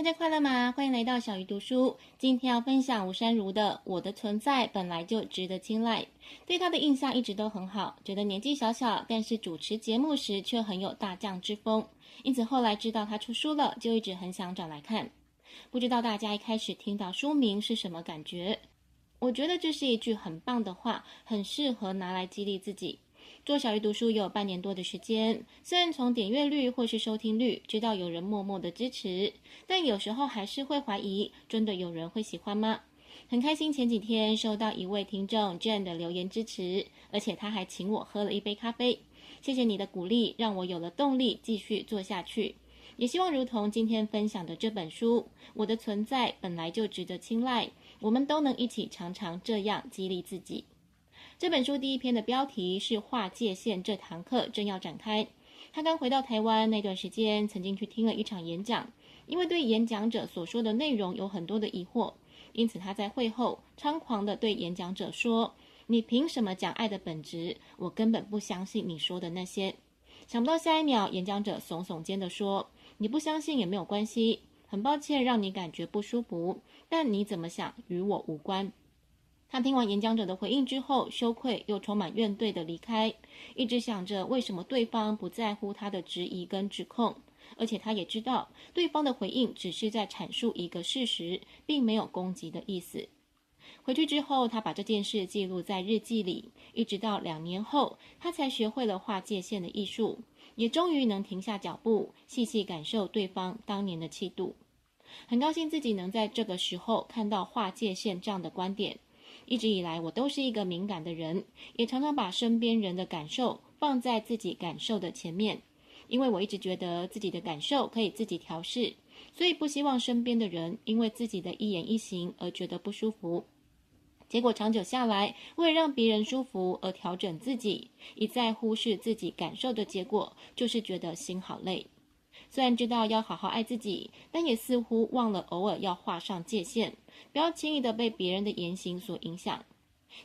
大家快乐吗？欢迎来到小鱼读书。今天要分享吴山如的《我的存在本来就值得青睐》，对她的印象一直都很好，觉得年纪小小，但是主持节目时却很有大将之风。因此后来知道她出书了，就一直很想找来看。不知道大家一开始听到书名是什么感觉？我觉得这是一句很棒的话，很适合拿来激励自己。做小鱼读书有半年多的时间，虽然从点阅率或是收听率知道有人默默的支持，但有时候还是会怀疑，真的有人会喜欢吗？很开心前几天收到一位听众 Jane 的留言支持，而且他还请我喝了一杯咖啡。谢谢你的鼓励，让我有了动力继续做下去。也希望如同今天分享的这本书，我的存在本来就值得青睐，我们都能一起常常这样激励自己。这本书第一篇的标题是“划界线”，这堂课正要展开。他刚回到台湾那段时间，曾经去听了一场演讲，因为对演讲者所说的内容有很多的疑惑，因此他在会后猖狂地对演讲者说：“你凭什么讲爱的本质？我根本不相信你说的那些。”想不到下一秒，演讲者耸耸肩地说：“你不相信也没有关系，很抱歉让你感觉不舒服，但你怎么想与我无关。”他听完演讲者的回应之后，羞愧又充满怨怼的离开，一直想着为什么对方不在乎他的质疑跟指控，而且他也知道对方的回应只是在阐述一个事实，并没有攻击的意思。回去之后，他把这件事记录在日记里，一直到两年后，他才学会了划界线的艺术，也终于能停下脚步，细细感受对方当年的气度。很高兴自己能在这个时候看到划界线这样的观点。一直以来，我都是一个敏感的人，也常常把身边人的感受放在自己感受的前面，因为我一直觉得自己的感受可以自己调试，所以不希望身边的人因为自己的一言一行而觉得不舒服。结果长久下来，为了让别人舒服而调整自己，一再忽视自己感受的结果，就是觉得心好累。虽然知道要好好爱自己，但也似乎忘了偶尔要画上界限，不要轻易的被别人的言行所影响。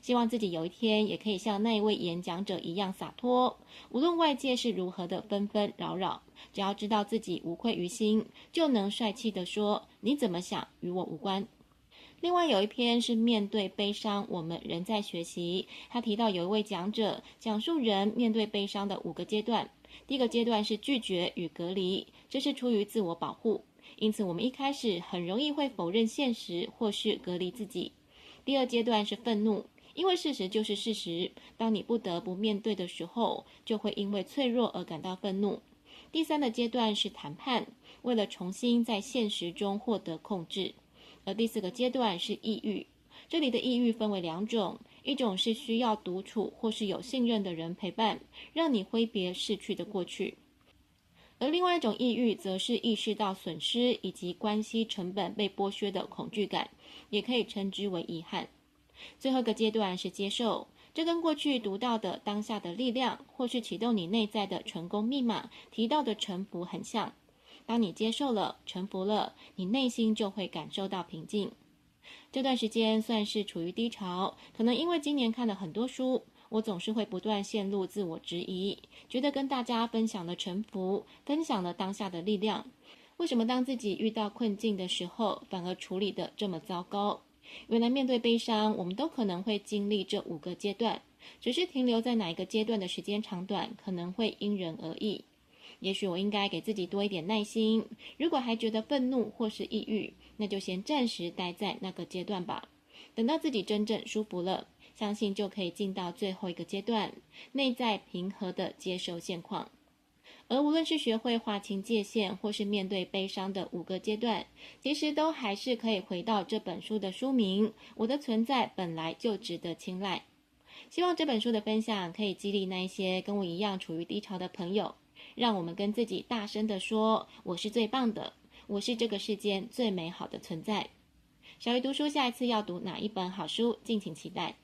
希望自己有一天也可以像那一位演讲者一样洒脱，无论外界是如何的纷纷扰扰，只要知道自己无愧于心，就能帅气的说：“你怎么想与我无关。”另外有一篇是面对悲伤，我们仍在学习。他提到有一位讲者讲述人面对悲伤的五个阶段。第一个阶段是拒绝与隔离，这是出于自我保护，因此我们一开始很容易会否认现实或是隔离自己。第二阶段是愤怒，因为事实就是事实，当你不得不面对的时候，就会因为脆弱而感到愤怒。第三个阶段是谈判，为了重新在现实中获得控制。而第四个阶段是抑郁，这里的抑郁分为两种。一种是需要独处或是有信任的人陪伴，让你挥别逝去的过去；而另外一种抑郁，则是意识到损失以及关系成本被剥削的恐惧感，也可以称之为遗憾。最后一个阶段是接受，这跟过去读到的当下的力量，或是启动你内在的成功密码提到的臣服很像。当你接受了、臣服了，你内心就会感受到平静。这段时间算是处于低潮，可能因为今年看了很多书，我总是会不断陷入自我质疑，觉得跟大家分享了沉浮，分享了当下的力量，为什么当自己遇到困境的时候，反而处理得这么糟糕？原来面对悲伤，我们都可能会经历这五个阶段，只是停留在哪一个阶段的时间长短，可能会因人而异。也许我应该给自己多一点耐心。如果还觉得愤怒或是抑郁，那就先暂时待在那个阶段吧。等到自己真正舒服了，相信就可以进到最后一个阶段，内在平和的接受现况。而无论是学会划清界限，或是面对悲伤的五个阶段，其实都还是可以回到这本书的书名：我的存在本来就值得青睐。希望这本书的分享可以激励那一些跟我一样处于低潮的朋友。让我们跟自己大声地说：“我是最棒的，我是这个世间最美好的存在。”小鱼读书，下一次要读哪一本好书？敬请期待。